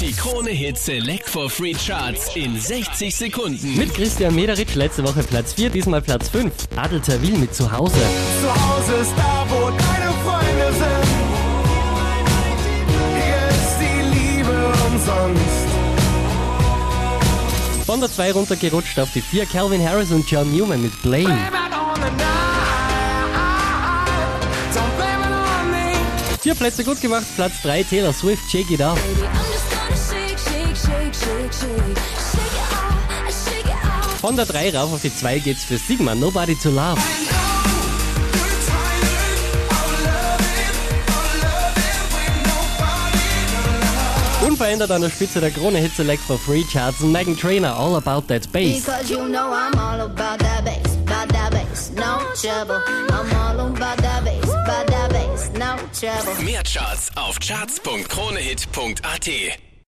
Die Krone Hit Select for Free Charts in 60 Sekunden. Mit Christian Mederitsch letzte Woche Platz 4, diesmal Platz 5. Adel Tawil mit Zuhause. Zu Hause ist da, wo deine Freunde sind. Hier ist die Liebe umsonst. Von der 2 runtergerutscht auf die 4, Calvin Harris und John Newman mit Blame. Vier Plätze gut gemacht, Platz 3, Taylor Swift, Shake It Off. Von der 3 rauf auf die 2 geht's für Sigma, Nobody to Love. Unverändert an der Spitze der Krone Hit Select for Free Charts, Megan Trainer, All About That Bass. Because you know I'm all about that bass, about that bass, no trouble. I'm all about that bass, about that bass, no trouble. Mehr Charts auf charts.kronehit.at.